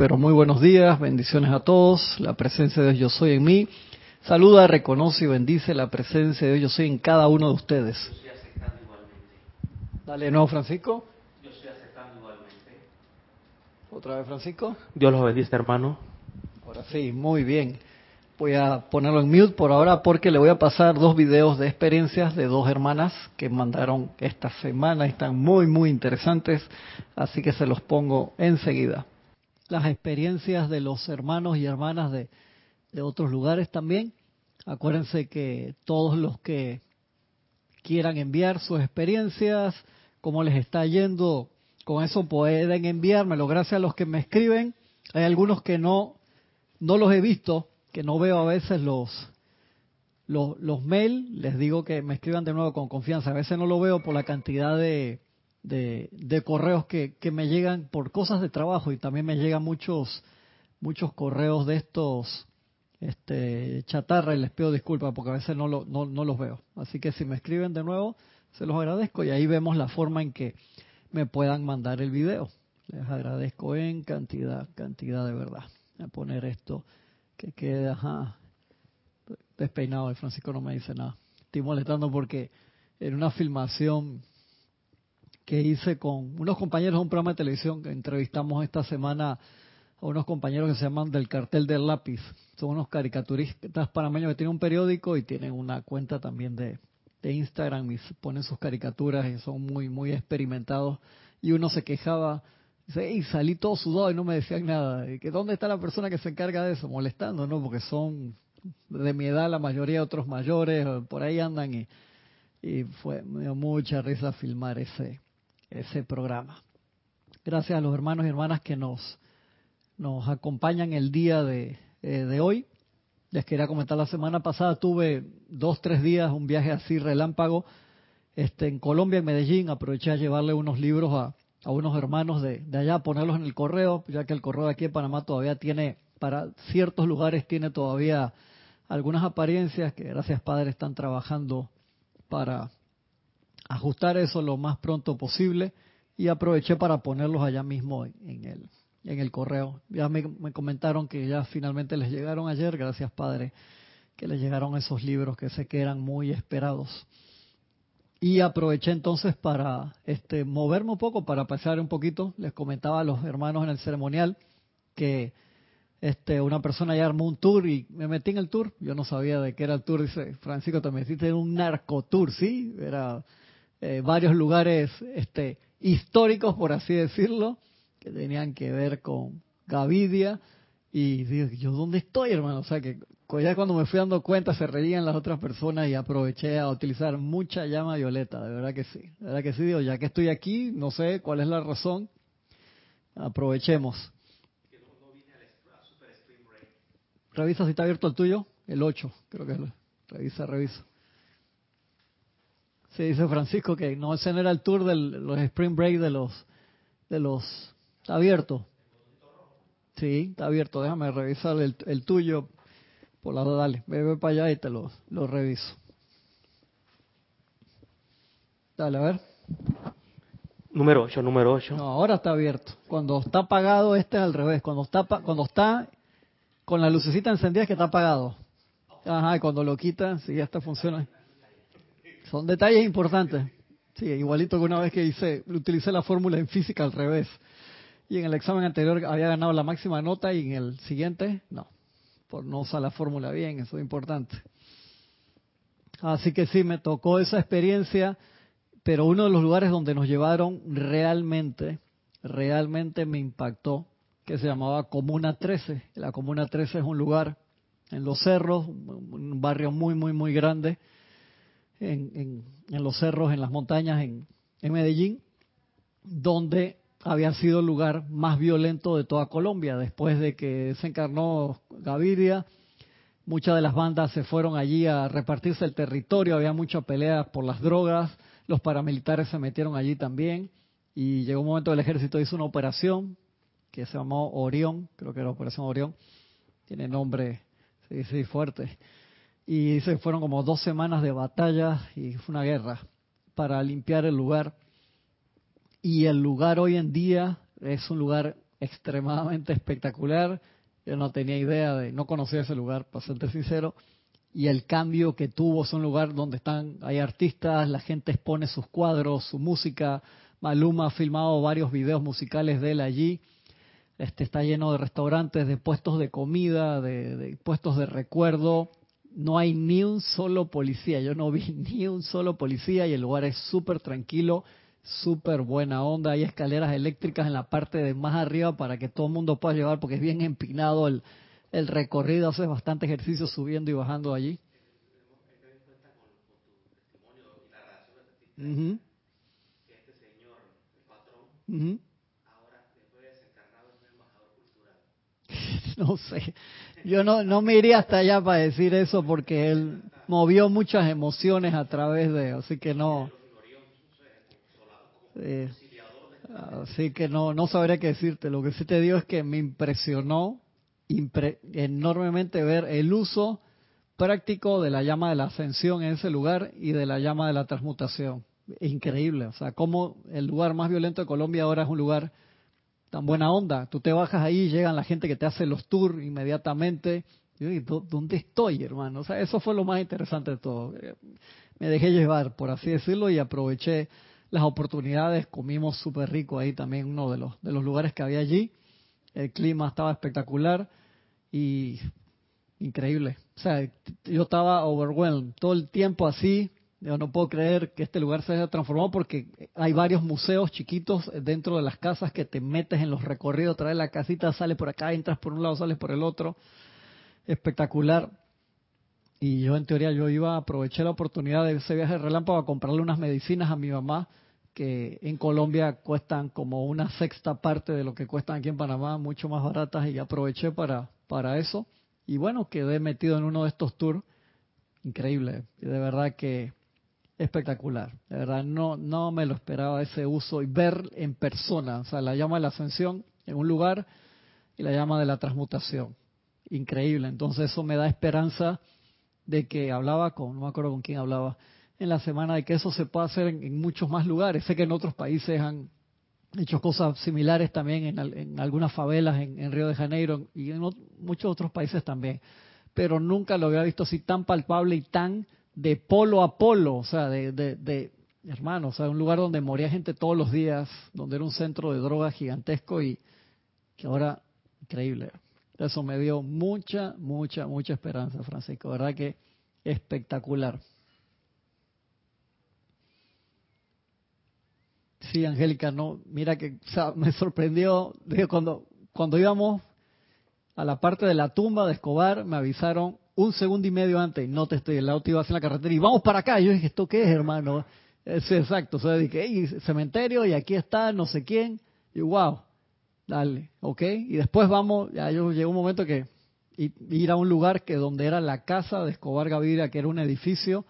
pero muy buenos días, bendiciones a todos, la presencia de Dios yo soy en mí. Saluda, reconoce y bendice la presencia de Dios yo soy en cada uno de ustedes. Dale, nuevo Francisco. Yo estoy aceptando igualmente. Otra vez Francisco. Dios los bendice, hermano. Ahora sí, muy bien. Voy a ponerlo en mute por ahora porque le voy a pasar dos videos de experiencias de dos hermanas que mandaron esta semana. Están muy, muy interesantes, así que se los pongo enseguida las experiencias de los hermanos y hermanas de, otros lugares también. Acuérdense que todos los que quieran enviar sus experiencias, cómo les está yendo, con eso pueden enviármelo. Gracias a los que me escriben. Hay algunos que no, no los he visto, que no veo a veces los, los, los mails. Les digo que me escriban de nuevo con confianza. A veces no lo veo por la cantidad de, de, correos que, que, me llegan por cosas de trabajo y también me llegan muchos muchos correos de estos este chatarra y les pido disculpas porque a veces no, lo, no, no los veo. Así que si me escriben de nuevo, se los agradezco y ahí vemos la forma en que me puedan mandar el video. Les agradezco en cantidad, cantidad de verdad. Voy a poner esto que quede, despeinado. El Francisco no me dice nada. Estoy molestando porque en una filmación que hice con unos compañeros de un programa de televisión que entrevistamos esta semana a unos compañeros que se llaman del cartel del lápiz. Son unos caricaturistas panameños que tienen un periódico y tienen una cuenta también de, Instagram y ponen sus caricaturas y son muy, muy experimentados. Y uno se quejaba, y salí todo sudado y no me decían nada. que ¿Dónde está la persona que se encarga de eso? Molestando, ¿no? Porque son de mi edad la mayoría, otros mayores, por ahí andan y, y fue, me dio mucha risa filmar ese, ese programa. Gracias a los hermanos y hermanas que nos, nos acompañan el día de, eh, de hoy. Les quería comentar, la semana pasada tuve dos, tres días, un viaje así relámpago este, en Colombia, en Medellín. Aproveché a llevarle unos libros a, a unos hermanos de, de allá, ponerlos en el correo, ya que el correo de aquí en Panamá todavía tiene, para ciertos lugares tiene todavía algunas apariencias que gracias Padre están trabajando para ajustar eso lo más pronto posible y aproveché para ponerlos allá mismo en, el, en el correo. Ya me, comentaron que ya finalmente les llegaron ayer, gracias Padre, que les llegaron esos libros que sé que eran muy esperados. Y aproveché entonces para este, moverme un poco, para pasar un poquito. Les comentaba a los hermanos en el ceremonial que este, una persona ya armó un tour y me metí en el tour. Yo no sabía de qué era el tour. Dice, Francisco, te metiste en un narcotour, ¿sí? Era eh, varios lugares este, históricos, por así decirlo, que tenían que ver con Gavidia. Y digo, ¿yo dónde estoy, hermano? O sea, que ya cuando me fui dando cuenta se reían las otras personas y aproveché a utilizar mucha llama violeta, de verdad que sí. De verdad que sí, digo, ya que estoy aquí, no sé cuál es la razón, aprovechemos. Revisa si está abierto el tuyo, el 8, creo que es. Revisa, revisa. Sí, dice Francisco que no, ese no era el tour de los Spring Break de los... de los Está abierto. Sí, está abierto. Déjame revisar el, tuyo. Por la dale, ve, para allá y te lo, lo reviso. Dale, a ver. Número 8, número 8. No, ahora está abierto. Cuando está apagado, este es al revés. Cuando está, cuando está con la lucecita encendida es que está apagado. Ajá, y cuando lo quitan, sí, ya está funcionando. Son detalles importantes. Sí, igualito que una vez que hice, utilicé la fórmula en física al revés. Y en el examen anterior había ganado la máxima nota y en el siguiente, no. Por no usar la fórmula bien, eso es importante. Así que sí, me tocó esa experiencia, pero uno de los lugares donde nos llevaron realmente, realmente me impactó, que se llamaba Comuna 13. La Comuna 13 es un lugar en los cerros, un barrio muy, muy, muy grande en, los cerros, en las montañas en, Medellín, donde había sido el lugar más violento de toda Colombia. Después de que se encarnó Gaviria, muchas de las bandas se fueron allí a repartirse el territorio, había mucha pelea por las drogas, los paramilitares se metieron allí también. Y llegó un momento el ejército hizo una operación que se llamó Orión, creo que era Operación Orión, tiene nombre, sí, sí, fuerte, y se fueron como dos semanas de batalla y fue una guerra para limpiar el lugar. Y el lugar hoy en día es un lugar extremadamente espectacular. Yo no tenía idea de, no conocía ese lugar, para serte sincero. Y el cambio que tuvo es un lugar donde están, hay artistas, la gente expone sus cuadros, su música. Maluma ha filmado varios videos musicales de él allí. Este está lleno de restaurantes, de puestos de comida, de puestos de recuerdo. No hay ni un solo policía. Yo no vi ni un solo policía y el lugar es súper tranquilo súper buena onda. Hay escaleras eléctricas en la parte de más arriba para que todo el mundo pueda llevar porque es bien empinado el, el recorrido. Haces bastante ejercicio subiendo y bajando allí. Uh Este señor, el patrón, ahora después de desencarnado es un embajador cultural. no sé, yo no, no me iría hasta allá para decir eso porque él movió muchas emociones a través de, así que no. Eh, así que no, no sabría qué decirte. Lo que sí te digo es que me impresionó enormemente ver el uso práctico de la llama de la ascensión en ese lugar y de la llama de la transmutación. Increíble, o sea, como el lugar más violento de Colombia ahora es un lugar tan buena onda. Tú te bajas ahí, llegan la gente que te hace los tours inmediatamente. Y ¿dónde estoy, hermano? O sea, eso fue lo más interesante de todo. Me dejé llevar, por así decirlo, y aproveché las oportunidades. Comimos súper rico ahí también, uno de los, de los lugares que había allí. El clima estaba espectacular y increíble. O sea, yo estaba overwhelmed todo el tiempo así. Yo no puedo creer que este lugar se haya transformado porque hay varios museos chiquitos dentro de las casas que te metes en los recorridos, traes la casita, sales por acá, entras por un lado, sales por el otro. Espectacular. Y yo en teoría yo iba a aprovechar la oportunidad de ese viaje relámpago a comprarle unas medicinas a mi mamá que en Colombia cuestan como una sexta parte de lo que cuestan aquí en Panamá, mucho más baratas y aproveché para, para eso. Y bueno, quedé metido en uno de estos tours, increíble, de verdad que espectacular, de verdad no, no me lo esperaba ese uso y ver en persona, o sea, la llama de la ascensión en un lugar y la llama de la transmutación, increíble, entonces eso me da esperanza de que hablaba con, no me acuerdo con quién hablaba, en la semana de que eso se puede hacer en, muchos más lugares. Sé que en otros países han hecho cosas similares también en, algunas favelas en, Río de Janeiro y en muchos otros países también, pero nunca lo había visto así tan palpable y tan de polo a polo, o sea, de, de, de hermano, o sea, un lugar donde moría gente todos los días, donde era un centro de drogas gigantesco y que ahora increíble. Eso me dio mucha, mucha, mucha esperanza, Francisco, verdad que espectacular. Sí, Angélica, no, mira que me sorprendió, cuando, cuando íbamos a la parte de la tumba de Escobar, me avisaron un segundo y medio antes, no te estoy, el auto iba hacia la carretera y vamos para acá. Yo dije, ¿esto qué es, hermano? Es exacto, o sea, dije, cementerio y aquí está no sé quién. Y wow, dale, ok. Y después vamos, ya yo llegó un momento que ir a un lugar que donde era la casa de Escobar Gaviria, que era un edificio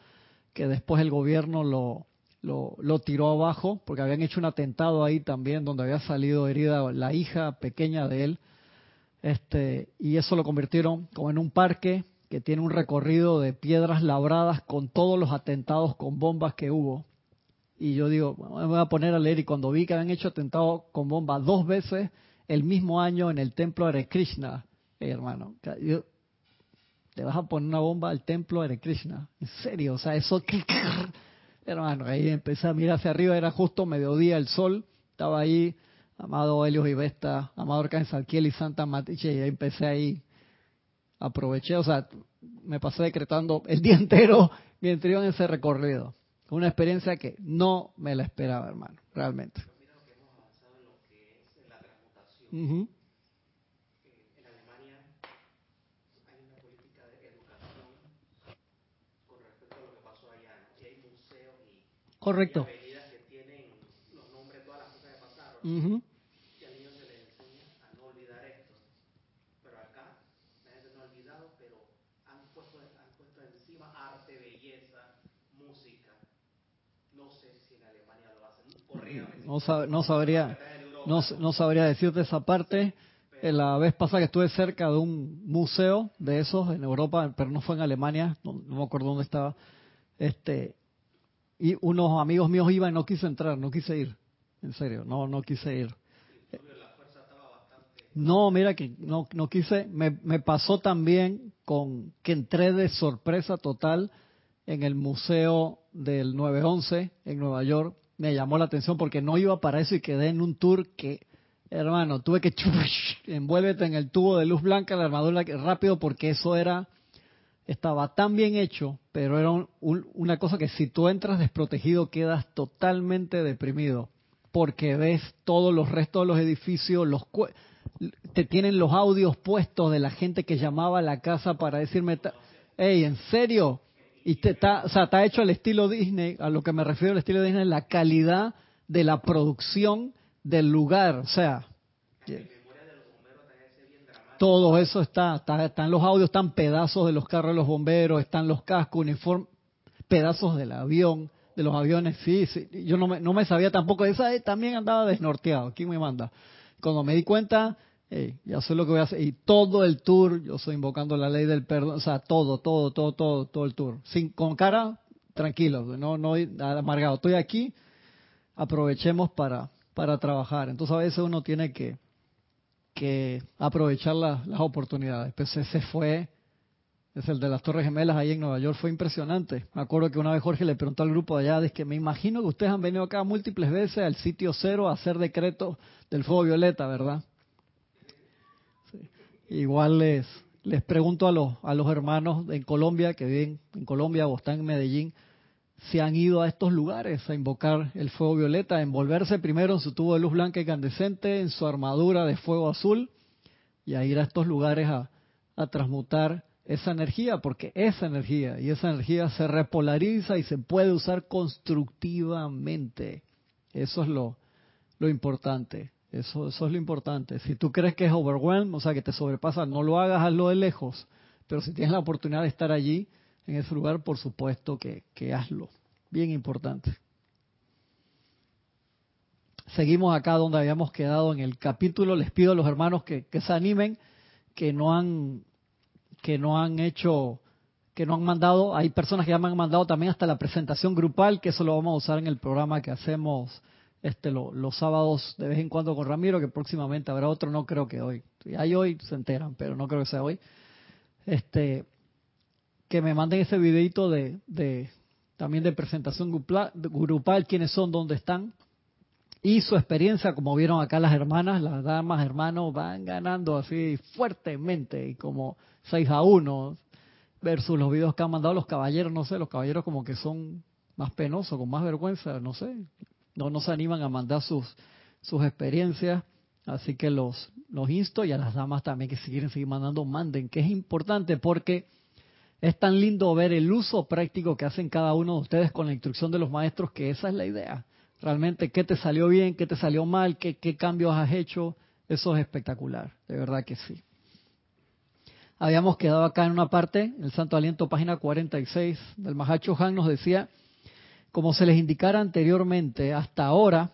que después el gobierno lo, lo, lo, tiró abajo porque habían hecho un atentado ahí también donde había salido herida la hija pequeña de él este y eso lo convirtieron como en un parque que tiene un recorrido de piedras labradas con todos los atentados con bombas que hubo. Y yo digo me voy a poner a leer y cuando vi que habían hecho atentado con bombas dos veces el mismo año en el templo de Krishna hermano te vas a poner una bomba al templo de Krishna en serio o sea eso Hermano, ahí empecé a mirar hacia arriba, era justo mediodía, el sol, estaba ahí, amado Helios y Vesta, amado Arcángel Salquiel y Santa Matiche, y ahí empecé ahí, aproveché, o sea, me pasé decretando el día entero mientras iba en ese recorrido. Una experiencia que no me la esperaba, hermano, realmente. Mira lo que hemos avanzado en lo que es la transmutación. Correcto. que tienen los nombres de todas las cosas que pasaron. Uh Y al niño se le enseña a no olvidar esto. Pero acá, la gente no ha olvidado, pero han puesto, han puesto encima arte, belleza, música. No sé si en Alemania lo hacen. No, sab no sabría. No, sabría decirte esa parte. La vez pasada que estuve cerca de un museo de esos en Europa, pero no fue en Alemania, no, no me acuerdo dónde estaba. Este, y unos amigos míos iban y no quise entrar, no quise ir. En serio, no, no quise ir. No, mira que no, no quise, me, me pasó también con que entré de sorpresa total en el Museo del 911 en Nueva York. Me llamó la atención porque no iba para eso y quedé en un tour que, hermano, tuve que envuélvete en el tubo de luz blanca, la armadura rápido porque eso era, estaba tan bien hecho, pero era una cosa que si tú entras desprotegido quedas totalmente deprimido porque ves todos los restos de los edificios, los te tienen los audios puestos de la gente que llamaba a la casa para decirme, hey, ¿en serio? Y te, está, o sea, está hecho al estilo Disney, a lo que me refiero al estilo Disney, la calidad de la producción del lugar, o sea, todo eso está, está, están los audios, están pedazos de los carros de los bomberos, están los cascos, uniformes, pedazos del avión, de los aviones, sí, sí. Yo no me, no me sabía tampoco, esa eh, también andaba desnorteado, ¿quién me manda? Cuando me di cuenta, ya sé lo que voy a hacer. Y todo el tour, yo estoy invocando la ley del perdón, o sea, todo, todo, todo, todo, todo el tour. Sin, con cara, tranquilo, no, no amargado. Estoy aquí, aprovechemos para, para trabajar. Entonces a veces uno tiene que, que aprovechar las oportunidades. Pues ese fue, es el de las Torres Gemelas ahí en Nueva York, fue impresionante. Me acuerdo que una vez Jorge le preguntó al grupo de allá, es que me imagino que ustedes han venido acá múltiples veces al sitio cero a hacer decretos del fuego violeta, ¿verdad? Igual les, les pregunto a los, a los hermanos en Colombia, que viven en Colombia o están en Medellín, si han ido a estos lugares a invocar el fuego violeta, a envolverse primero en su tubo de luz blanca incandescente, en su armadura de fuego azul, y a ir a estos lugares a, a transmutar esa energía, porque esa energía y esa energía se repolariza y se puede usar constructivamente. Eso es lo, lo importante. Eso, eso es lo importante. Si tú crees que es overwhelm, o sea, que te sobrepasa, no lo hagas, hazlo de lejos. Pero si tienes la oportunidad de estar allí, en ese lugar, por supuesto que, que hazlo. Bien importante. Seguimos acá donde habíamos quedado en el capítulo. Les pido a los hermanos que, que se animen, que no han, que no han hecho, que no han mandado. Hay personas que ya me han mandado también hasta la presentación grupal, que eso lo vamos a usar en el programa que hacemos este los sábados de vez en cuando con Ramiro, que próximamente habrá otro, no creo que hoy. Si hay hoy, se enteran, pero no creo que sea hoy. Este, que me manden ese videito de, de también de presentación grupal, quiénes son, dónde están, y su experiencia, como vieron acá las hermanas, las damas, hermanos, van ganando así fuertemente, y como 6 a 1, versus los videos que han mandado los caballeros, no sé, los caballeros como que son más penosos, con más vergüenza, no sé, no, no se animan a mandar sus, sus experiencias. Así que los, los insto y a las damas también que si quieren seguir mandando, manden, que es importante porque es tan lindo ver el uso práctico que hacen cada uno de ustedes con la instrucción de los maestros, que esa es la idea. Realmente, qué te salió bien, qué te salió mal, qué, qué cambios has hecho, eso es espectacular, de verdad que sí. Habíamos quedado acá en una parte, el Santo Aliento, página 46 del Mahacho Han nos decía como se les indicara anteriormente, hasta ahora,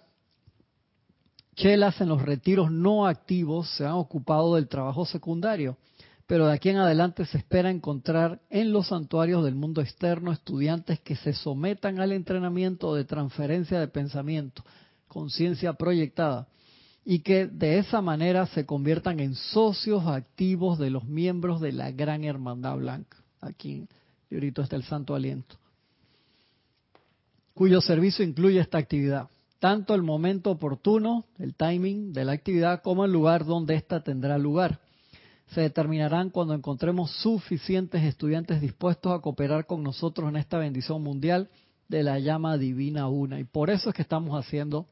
chelas en los retiros no activos se han ocupado del trabajo secundario, pero de aquí en adelante se espera encontrar en los santuarios del mundo externo estudiantes que se sometan al entrenamiento de transferencia de pensamiento, conciencia proyectada, y que de esa manera se conviertan en socios activos de los miembros de la Gran Hermandad Blanca. Aquí, ahorita está el Santo Aliento cuyo servicio incluye esta actividad, tanto el momento oportuno, el timing de la actividad, como el lugar donde ésta tendrá lugar. Se determinarán cuando encontremos suficientes estudiantes dispuestos a cooperar con nosotros en esta bendición mundial de la llama divina una. Y por eso es que estamos haciendo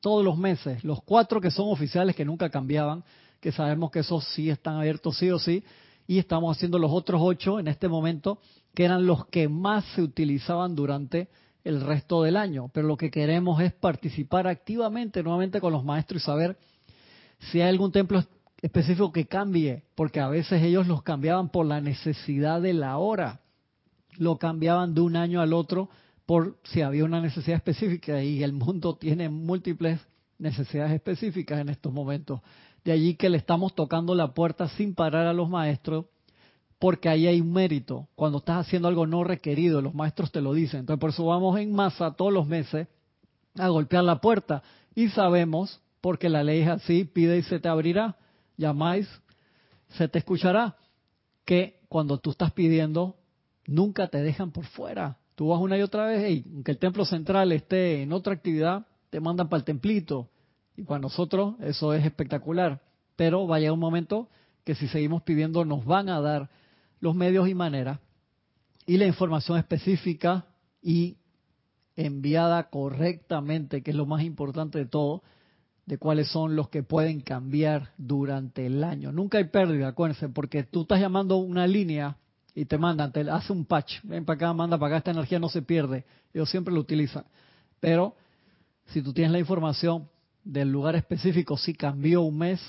todos los meses, los cuatro que son oficiales que nunca cambiaban, que sabemos que esos sí están abiertos sí o sí, y estamos haciendo los otros ocho en este momento, que eran los que más se utilizaban durante el resto del año. Pero lo que queremos es participar activamente nuevamente con los maestros y saber si hay algún templo específico que cambie, porque a veces ellos los cambiaban por la necesidad de la hora, lo cambiaban de un año al otro por si había una necesidad específica y el mundo tiene múltiples necesidades específicas en estos momentos. De allí que le estamos tocando la puerta sin parar a los maestros porque ahí hay un mérito. Cuando estás haciendo algo no requerido, los maestros te lo dicen. Entonces, por eso vamos en masa todos los meses a golpear la puerta. Y sabemos, porque la ley es así, pide y se te abrirá. llamáis, se te escuchará que cuando tú estás pidiendo, nunca te dejan por fuera. Tú vas una y otra vez, y aunque el templo central esté en otra actividad, te mandan para el templito. Y para nosotros eso es espectacular. Pero va a llegar un momento que si seguimos pidiendo nos van a dar los medios y maneras y la información específica y enviada correctamente, que es lo más importante de todo, de cuáles son los que pueden cambiar durante el año. Nunca hay pérdida, acuérdense, porque tú estás llamando una línea y te mandan, te hace un patch, ven para acá, manda para acá, esta energía no se pierde. Ellos siempre lo utilizan. Pero si tú tienes la información del lugar específico, si cambió un mes,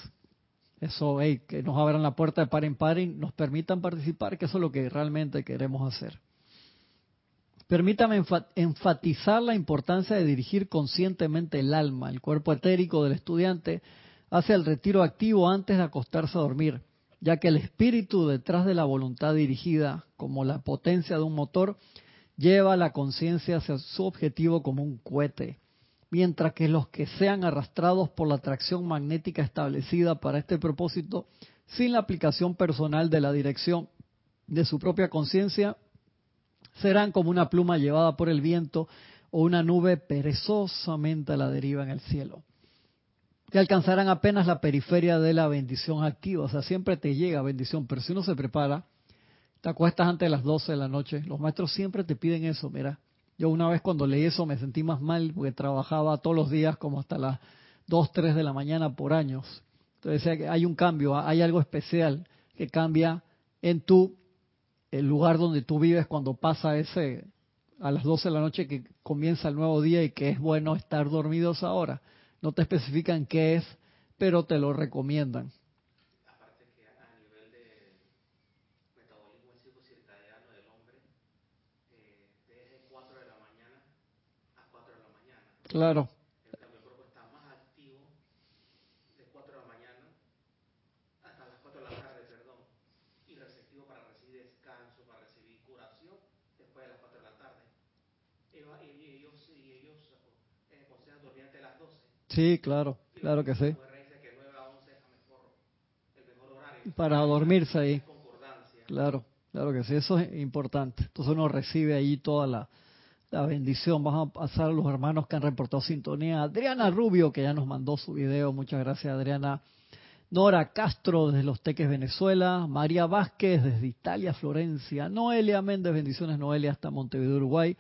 eso, que nos abran la puerta de par en par nos permitan participar, que eso es lo que realmente queremos hacer. Permítame enfatizar la importancia de dirigir conscientemente el alma, el cuerpo etérico del estudiante, hacia el retiro activo antes de acostarse a dormir, ya que el espíritu detrás de la voluntad dirigida, como la potencia de un motor, lleva la conciencia hacia su objetivo como un cohete, mientras que los que sean arrastrados por la atracción magnética establecida para este propósito, sin la aplicación personal de la dirección de su propia conciencia, serán como una pluma llevada por el viento o una nube perezosamente a la deriva en el cielo. Y alcanzarán apenas la periferia de la bendición activa. O sea, siempre te llega bendición, pero si uno se prepara, te acuestas antes de las 12 de la noche. Los maestros siempre te piden eso, mira. Yo una vez cuando leí eso me sentí más mal porque trabajaba todos los días como hasta las 2, 3 de la mañana por años. Entonces hay un cambio, hay algo especial que cambia en tu el lugar donde tú vives cuando pasa ese a las 12 de la noche que comienza el nuevo día y que es bueno estar dormidos ahora. No te especifican qué es, pero te lo recomiendan. Aparte que a nivel de metabolismo circadiano del hombre, eh, desde 4 de la mañana a 4 de la Claro. Sí, claro, claro que sí. Para dormirse ahí. Claro, claro que sí, eso es importante. Entonces uno recibe ahí toda la, bendición. Vamos a pasar a los hermanos que han reportado sintonía. Adriana Rubio, que ya nos mandó su video. Muchas gracias, Adriana. Nora Castro desde Los Teques, Venezuela. María Vázquez desde Italia, Florencia. Noelia Méndez, bendiciones Noelia hasta Montevideo, Uruguay.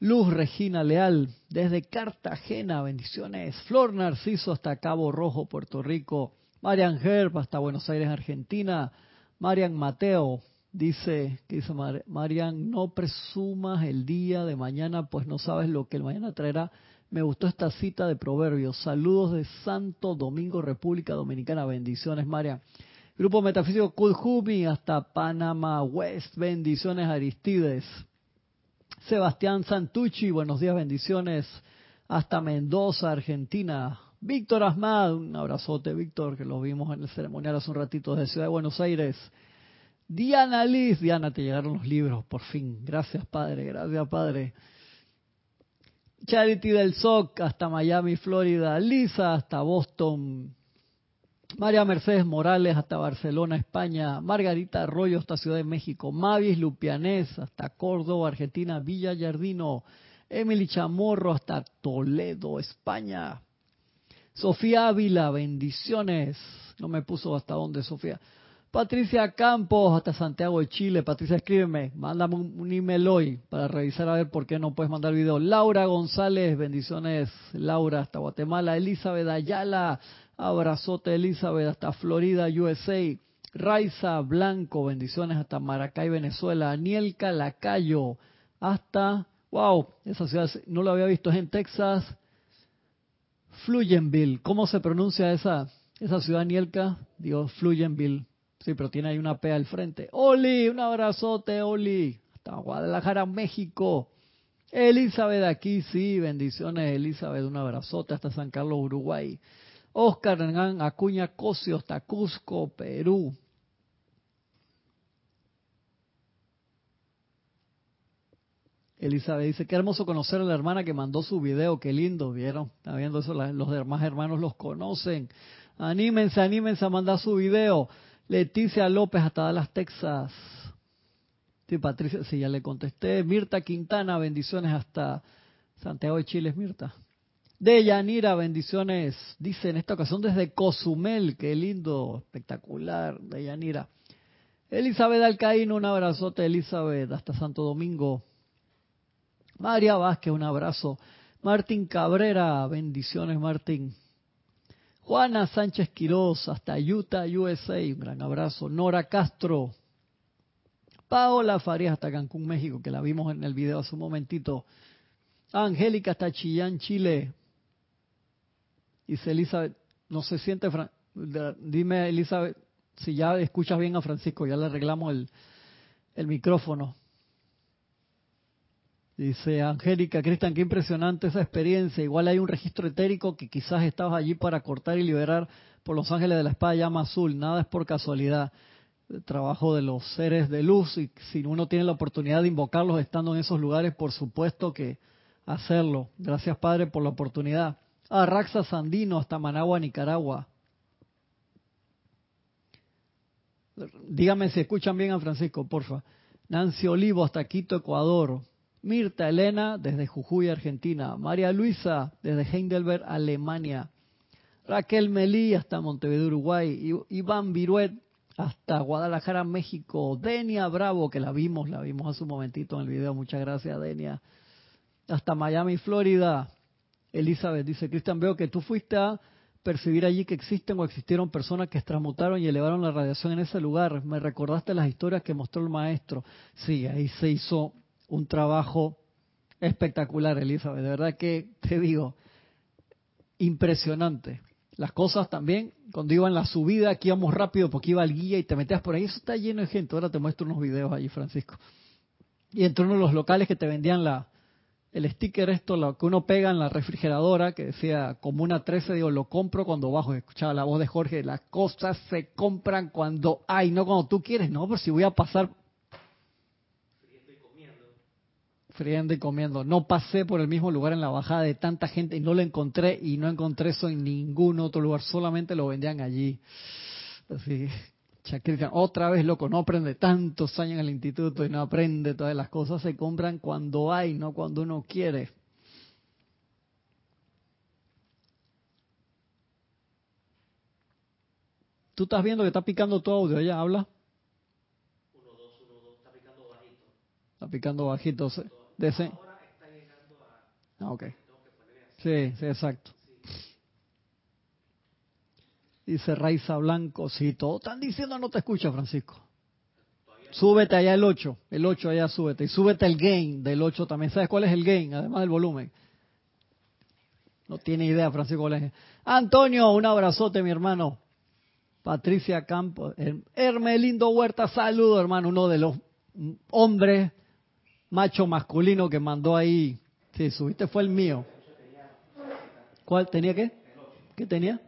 Luz Regina Leal, desde Cartagena, bendiciones. Flor Narciso hasta Cabo Rojo, Puerto Rico. Marian Herb hasta Buenos Aires, Argentina. Marian Mateo dice, que dice Marian, no presumas el día de mañana, pues no sabes lo que el mañana traerá. Me gustó esta cita de Proverbios. Saludos de Santo Domingo, República Dominicana. Bendiciones, Marian. Grupo Metafísico Kulhumi hasta Panamá West. Bendiciones, Aristides. Sebastián Santucci, buenos días, bendiciones. Hasta Mendoza, Argentina. Víctor Asmad, un abrazote, Víctor, que lo vimos en el ceremonial hace un ratito desde Ciudad de Buenos Aires. Diana Liz, Diana, te llegaron los libros, por fin. Gracias, Padre, gracias, Padre. Charity del SOC hasta Miami, Florida. Lisa hasta Boston, María Mercedes Morales hasta Barcelona, España. Margarita Arroyo hasta Ciudad de México. Mavis Lupianés hasta Córdoba, Argentina. Villa Yardino. Emily Chamorro hasta Toledo, España. Sofía Ávila, bendiciones. No me puso hasta dónde, Sofía. Patricia Campos, hasta Santiago de Chile. Patricia, escríbeme, mándame un, email hoy para revisar a ver por qué no puedes mandar video. Laura González, bendiciones, Laura, hasta Guatemala. Elizabeth Ayala, Abrazote Elizabeth hasta Florida, USA. Raiza Blanco, bendiciones hasta Maracay, Venezuela. Aniel Calacayo hasta, wow, esa ciudad no lo había visto, es en Texas. Fluyenville, ¿cómo se pronuncia esa, esa ciudad, Anielka? Dios, Fluyenville. Sí, pero tiene ahí una P al frente. Oli, un abrazote, Oli. Hasta Guadalajara, México. Elizabeth aquí, sí, bendiciones, Elizabeth, un abrazote hasta San Carlos, Uruguay. Oscar Hernán Acuña Cosio hasta Cusco, Perú. Elizabeth dice, qué hermoso conocer a la hermana que mandó su video, qué lindo, ¿vieron? Está viendo eso, los demás hermanos los conocen. Anímense, anímense a mandar su video. Leticia López hasta Dallas, Texas. Sí, Patricia, sí, ya le contesté. Mirta Quintana, bendiciones hasta Santiago de Chile, Mirta. De Yanira, bendiciones. Dice en esta ocasión desde Cozumel, qué lindo, espectacular, de Yanira. Elizabeth Alcaíno, un abrazote, Elizabeth, hasta Santo Domingo. María Vázquez, un abrazo. Martín Cabrera, bendiciones, Martín. Juana Sánchez Quiroz, hasta Utah, USA, un gran abrazo. Nora Castro. Paola Farías, hasta Cancún, México, que la vimos en el video hace un momentito. Angélica, hasta Chillán, Chile. Dice Elizabeth, no se siente. Dime, Elizabeth, si ya escuchas bien a Francisco, ya le arreglamos el micrófono. Dice Angélica, Cristian, qué impresionante esa experiencia. Igual hay un registro etérico que quizás estabas allí para cortar y liberar por los ángeles de la espada llama azul. Nada es por casualidad. El trabajo de los seres de luz y si uno tiene la oportunidad de invocarlos estando en esos lugares, por supuesto que hacerlo. Gracias Padre por la oportunidad. Ah, Raxa Sandino hasta Managua, Nicaragua. Dígame si escuchan bien a Francisco, porfa. Nancy Olivo hasta Quito, Ecuador. Mirta Elena desde Jujuy, Argentina. María Luisa desde Heidelberg, Alemania. Raquel Melí hasta Montevideo, Uruguay. Iván Viruet hasta Guadalajara, México. Denia Bravo, que la vimos, la vimos hace un momentito en el video. Muchas gracias, Denia. Hasta Miami, Florida. Elizabeth dice, Cristian, veo que tú fuiste a percibir allí que existen o existieron personas que transmutaron y elevaron la radiación en ese lugar. Me recordaste las historias que mostró el maestro. Sí, ahí se hizo un trabajo espectacular, Elizabeth. De verdad que te digo, impresionante. Las cosas también, cuando iba en la subida, aquí íbamos rápido porque iba el guía y te metías por ahí, eso está lleno de gente. Ahora te muestro unos videos allí, Francisco. Y entre uno de los locales que te vendían la, el sticker, esto, lo que uno pega en la refrigeradora, que decía Comuna 13, digo, lo compro cuando bajo. Escuchaba la voz de Jorge, las cosas se compran cuando hay, no cuando tú quieres. No, pero si voy a pasar friendo y comiendo. No pasé por el mismo lugar en la bajada de tanta gente y no lo encontré y no encontré eso en ningún otro lugar, solamente lo vendían allí. Así, otra vez loco, no aprende tantos años en el instituto y no aprende todas las cosas, se compran cuando hay, no cuando uno quiere. Tú estás viendo que está picando tu audio, ya habla. Uno, dos, uno, dos, está picando bajito. Está picando bajito. De ese... Ah, ok. Sí, sí, exacto. Dice Raiza Blanco, sí, todos están diciendo no te escucha, Francisco. Súbete allá el 8, el 8 allá súbete. Y súbete el gain del 8 también. ¿Sabes cuál es el gain? Además del volumen. No tiene idea, Francisco. Antonio, un abrazote, mi hermano. Patricia Campos. Hermelindo Huerta, saludo, hermano. Uno de los hombres macho masculino que mandó ahí. Sí, subiste fue el mío. ¿Cuál? ¿Tenía qué? ¿Qué tenía?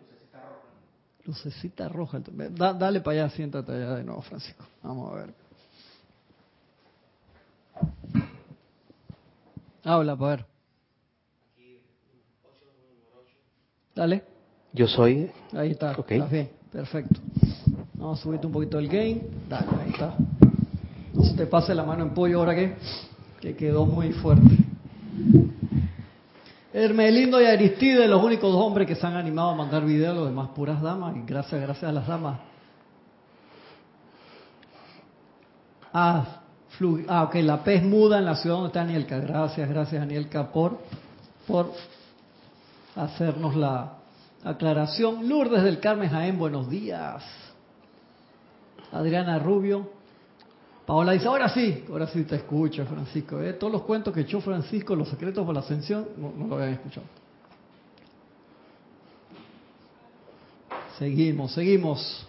Lucecita roja. dale para allá, siéntate allá de nuevo, Francisco. Vamos a ver. Habla, para ver. Dale. Yo soy. Ahí está. bien. Perfecto. Vamos a subirte un poquito el gain. Dale, ahí está. Se te pase la mano en pollo ahora que que quedó muy fuerte. Hermelindo y Aristide, los únicos dos hombres que se han animado a mandar videos, los demás puras damas, y gracias, gracias a las damas. Ah, ah, ok, la pez muda en la ciudad donde está Anielka. Gracias, gracias Anielka por, por hacernos la aclaración. Lourdes del Carmen Jaén, buenos días. Adriana Rubio, Paola dice, ahora sí, ahora sí te escucho, Francisco. ¿eh? Todos los cuentos que echó Francisco, los secretos de la ascensión, no, lo habían escuchado. Seguimos, seguimos.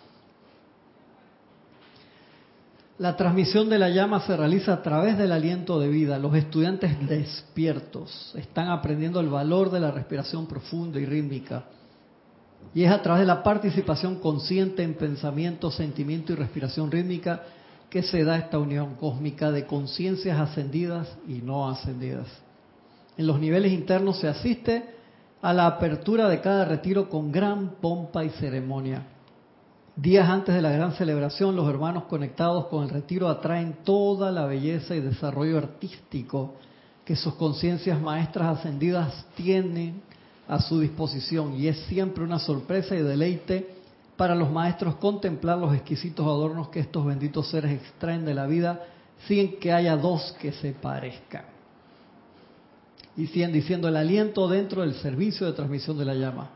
La transmisión de la llama se realiza a través del aliento de vida. Los estudiantes despiertos están aprendiendo el valor de la respiración profunda y rítmica. Y es a través de la participación consciente en pensamiento, sentimiento y respiración rítmica que se da esta unión cósmica de conciencias ascendidas y no ascendidas. En los niveles internos se asiste a la apertura de cada retiro con gran pompa y ceremonia. Días antes de la gran celebración, los hermanos conectados con el retiro atraen toda la belleza y desarrollo artístico que sus conciencias maestras ascendidas tienen a su disposición y es siempre una sorpresa y deleite para los maestros contemplar los exquisitos adornos que estos benditos seres extraen de la vida sin que haya dos que se parezcan. Y siguen diciendo el aliento dentro del servicio de transmisión de la llama.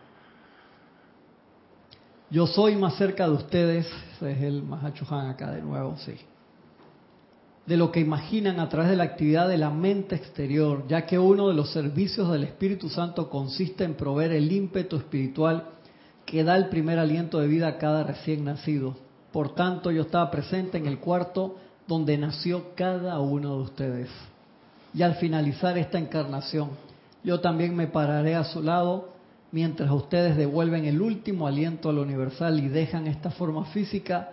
Yo soy más cerca de ustedes, ese es el Mahachohan acá de nuevo, sí. De lo que imaginan a través de la actividad de la mente exterior, ya que uno de los servicios del Espíritu Santo consiste en proveer el ímpetu espiritual que da el primer aliento de vida a cada recién nacido. Por tanto, yo estaba presente en el cuarto donde nació cada uno de ustedes. Y al finalizar esta encarnación, yo también me pararé a su lado mientras ustedes devuelven el último aliento al universal y dejan esta forma física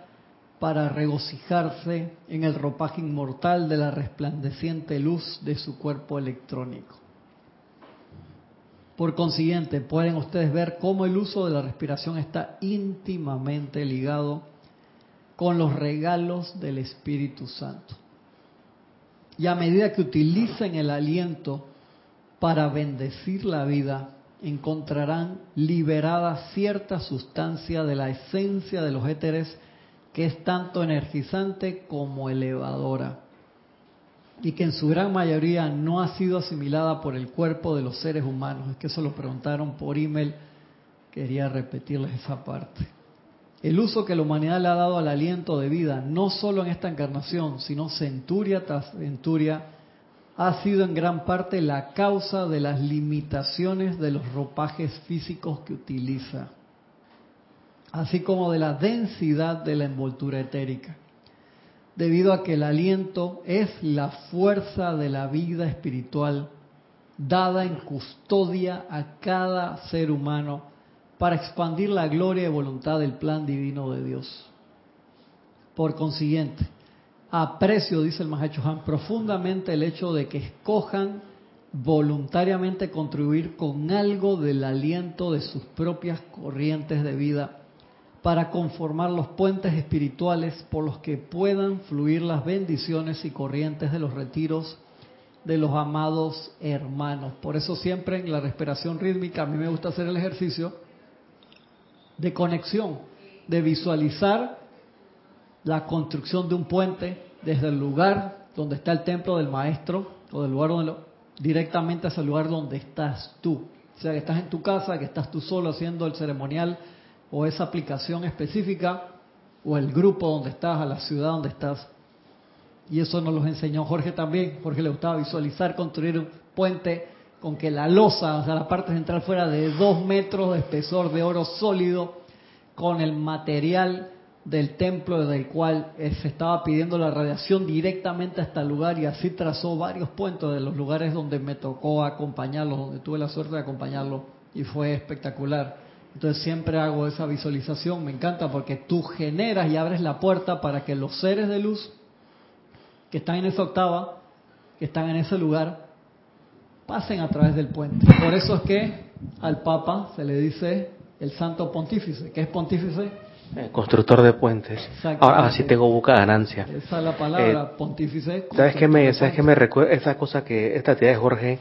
para regocijarse en el ropaje inmortal de la resplandeciente luz de su cuerpo electrónico. Por consiguiente, pueden ustedes ver cómo el uso de la respiración está íntimamente ligado con los regalos del Espíritu Santo. Y a medida que utilicen el aliento para bendecir la vida, encontrarán liberada cierta sustancia de la esencia de los éteres que es tanto energizante como elevadora y que en su gran mayoría no ha sido asimilada por el cuerpo de los seres humanos. Es que eso lo preguntaron por email, quería repetirles esa parte. El uso que la humanidad le ha dado al aliento de vida, no solo en esta encarnación, sino centuria tras centuria, ha sido en gran parte la causa de las limitaciones de los ropajes físicos que utiliza, así como de la densidad de la envoltura etérica, debido a que el aliento es la fuerza de la vida espiritual dada en custodia a cada ser humano para expandir la gloria y voluntad del plan divino de Dios. Por consiguiente, aprecio, dice el Mahacho Han, profundamente el hecho de que escojan voluntariamente contribuir con algo del aliento de sus propias corrientes de vida para conformar los puentes espirituales por los que puedan fluir las bendiciones y corrientes de los retiros de los amados hermanos. Por eso siempre en la respiración rítmica a mí me gusta hacer el ejercicio de conexión, de visualizar la construcción de un puente desde el lugar donde está el templo del maestro o del lugar donde directamente hacia el lugar donde estás tú. O sea, que estás en tu casa, que estás tú solo haciendo el ceremonial o esa aplicación específica o el grupo donde estás, a la ciudad donde estás. Y eso nos lo enseñó Jorge también. Jorge le gustaba visualizar, construir un puente con que la losa, o sea, la parte central fuera de dos metros de espesor de oro sólido, con el material del templo del cual se estaba pidiendo la radiación directamente hasta el lugar y así trazó varios puentes de los lugares donde me tocó acompañarlo, donde tuve la suerte de acompañarlo y fue espectacular. Entonces siempre hago esa visualización, me encanta porque tú generas y abres la puerta para que los seres de luz que están en esa octava, que están en ese lugar, pasen a través del puente. Por eso es que al Papa se le dice el Santo Pontífice. ¿Qué es Pontífice? Eh, constructor de puentes. Ahora sí tengo boca ganancia. Esa es la palabra, eh, pontífice. ¿Sabes qué me, sabes que me recuerda? Esa cosa que, esta tía de Jorge,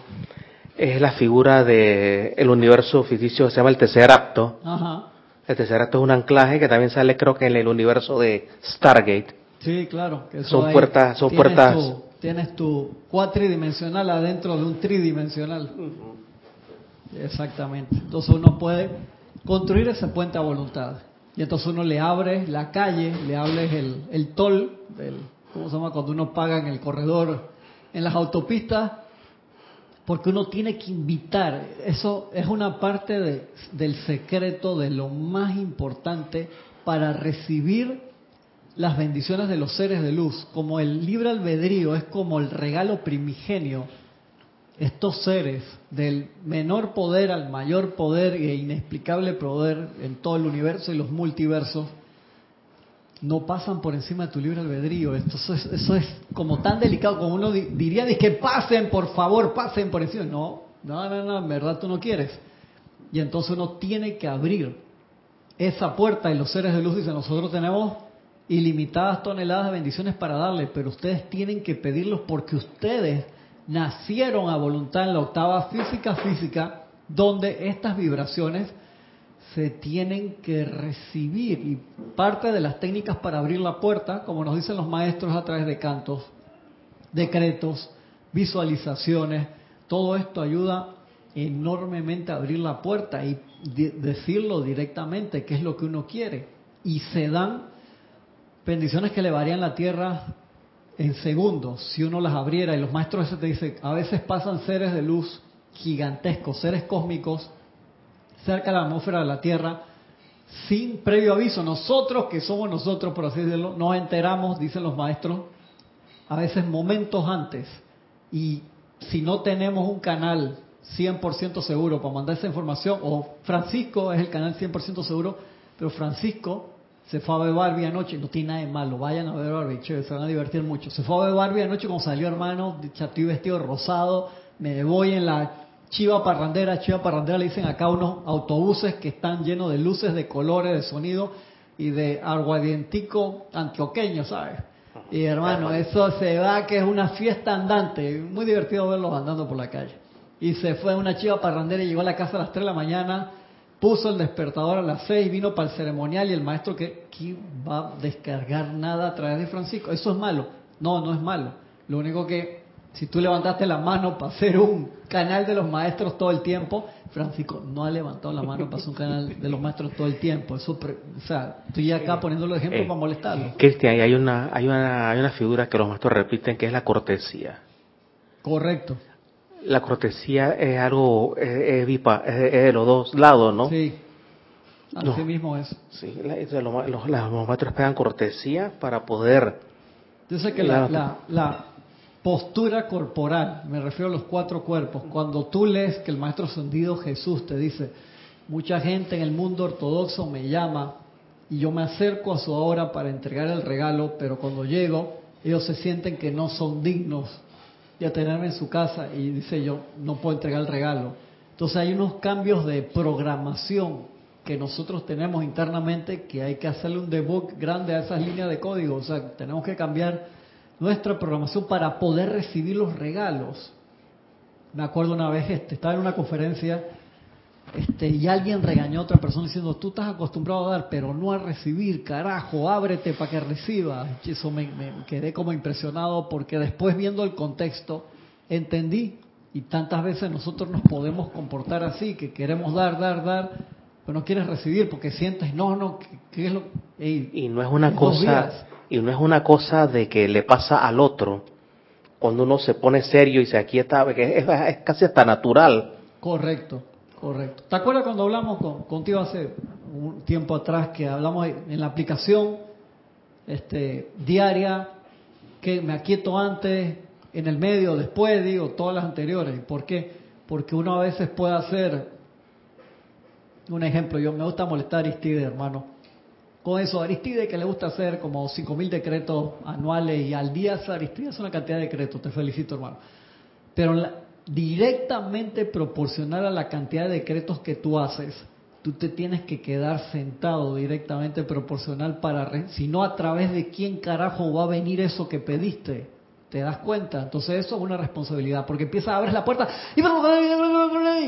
es la figura de el universo ficticio que se llama el tercer acto. Ajá. El tercer acto es un anclaje que también sale creo que en el universo de Stargate. Sí, claro. Que son puertas, son puertas. Tu, tienes tu cuatridimensional adentro de un tridimensional. Exactamente. Entonces uno puede construir ese puente a voluntad. Y entonces uno le abre la calle, le abre el, el toll, del, ¿cómo se llama? Cuando uno paga en el corredor, en las autopistas, porque uno tiene que invitar. Eso es una parte de, del secreto, de lo más importante para recibir las bendiciones de los seres de luz. Como el libre albedrío es como el regalo primigenio estos seres del menor poder al mayor poder e inexplicable poder en todo el universo y los multiversos, no pasan por encima de tu libre albedrío. Esto, eso, es, como tan delicado como uno diría, que pasen, por favor, pasen por encima. No, no, no, no, en verdad tú no quieres. y entonces uno tiene que abrir esa puerta y los seres de luz dicen, nosotros tenemos ilimitadas toneladas de bendiciones para darle, pero ustedes tienen que pedirlos porque ustedes nacieron a voluntad en la octava física física, donde estas vibraciones se tienen que recibir. Y parte de las técnicas para abrir la puerta, como nos dicen los maestros a través de cantos, decretos, visualizaciones, todo esto ayuda enormemente a abrir la puerta y decirlo directamente, qué es lo que uno quiere. Y se dan bendiciones que le varían la tierra en segundos, si uno las abriera. Y los maestros te dicen, a veces pasan seres de luz gigantescos, seres cósmicos, cerca de la atmósfera de la Tierra, sin previo aviso. Nosotros, que somos nosotros, por así decirlo, nos enteramos, dicen los maestros, a veces momentos antes. Y si no tenemos un canal 100% seguro para mandar esa información, o Francisco es el canal 100% seguro, pero Francisco se fue a ver Barbie anoche, no tiene nada de malo, vayan a ver Barbie, chévere, se van a divertir mucho. Se fue a ver Barbie anoche cuando salió hermano, estoy vestido rosado, me voy en la chiva parrandera, chiva parrandera le dicen acá unos autobuses que están llenos de luces, de colores, de sonido y de aguardientico antioqueño, ¿sabes? Y hermano, eso se va que es una fiesta andante, muy divertido verlos andando por la calle. Y se fue una chiva parrandera y llegó a la casa a las 3 de la mañana, puso el despertador a las 6, vino para el ceremonial y el maestro que, que va a descargar nada a través de Francisco. Eso es malo. No, no es malo. Lo único que si tú levantaste la mano para hacer un canal de los maestros todo el tiempo, Francisco no ha levantado la mano para hacer un canal de los maestros todo el tiempo. Eso, o sea, estoy acá poniéndolo de ejemplo eh, para molestarlo. Cristian, hay una, hay, una, hay una figura que los maestros repiten que es la cortesía. Correcto. La cortesía es algo, es, de los dos lados, ¿no? Sí. Así mismo es. Sí, los, los, maestros pegan cortesía para poder... Yo sé que la, la Postura corporal, me refiero a los cuatro cuerpos. Cuando tú lees que el Maestro Ascendido Jesús te dice, mucha gente en el mundo ortodoxo me llama y yo me acerco a su hora para entregar el regalo, pero cuando llego, ellos se sienten que no son dignos de tenerme en su casa y dice yo, no puedo entregar el regalo. Entonces hay unos cambios de programación que nosotros tenemos internamente que hay que hacerle un debug grande a esas líneas de código. O sea, tenemos que cambiar nuestra programación para poder recibir los regalos. Me acuerdo una vez, este, estaba en una conferencia este, y alguien regañó a otra persona diciendo, tú estás acostumbrado a dar, pero no a recibir, carajo, ábrete para que recibas. Y eso me quedé como impresionado porque después viendo el contexto entendí y tantas veces nosotros nos podemos comportar así, que queremos dar, dar, dar, pero no quieres recibir porque sientes, no, no, ¿qué, es lo? y no es una cosa, y no es una cosa de que le pasa al otro cuando uno se pone serio y se aquieta, que es, casi hasta natural. Correcto, correcto. ¿Te acuerdas cuando hablamos contigo hace un tiempo atrás que hablamos en la aplicación este, diaria, que me aquieto antes, en el medio, después, digo, todas las anteriores. ¿Por qué? Porque uno a veces puede hacer, un ejemplo, yo me gusta molestar a Aristide, hermano con eso. Aristide que le gusta hacer como 5.000 decretos anuales y al día Aristide es una cantidad de decretos, te felicito hermano. Pero directamente proporcional a la cantidad de decretos que tú haces, tú te tienes que quedar sentado directamente proporcional para, si no a través de quién carajo va a venir eso que pediste. ¿Te das cuenta? Entonces eso es una responsabilidad, porque empiezas a abrir la puerta y,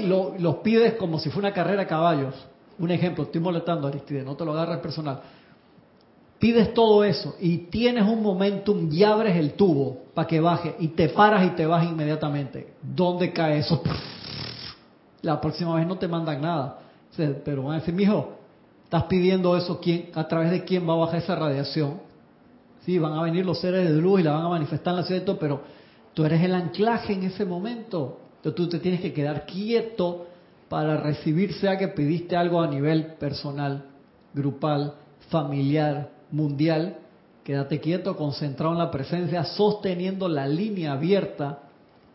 lo, los pides como si fuera una carrera a caballos. Un ejemplo, estoy molestando Aristide, no te lo agarres personal. Pides todo eso y tienes un momentum y abres el tubo para que baje y te paras y te vas inmediatamente. ¿Dónde cae eso? La próxima vez no te mandan nada. Pero van a decir, mijo, estás pidiendo eso, ¿quién, ¿a través de quién va a bajar esa radiación? Sí, van a venir los seres de luz y la van a manifestar en la ciudad, pero tú eres el anclaje en ese momento. Entonces tú te tienes que quedar quieto para recibir, sea que pediste algo a nivel personal, grupal, familiar, mundial, quédate quieto, concentrado en la presencia, sosteniendo la línea abierta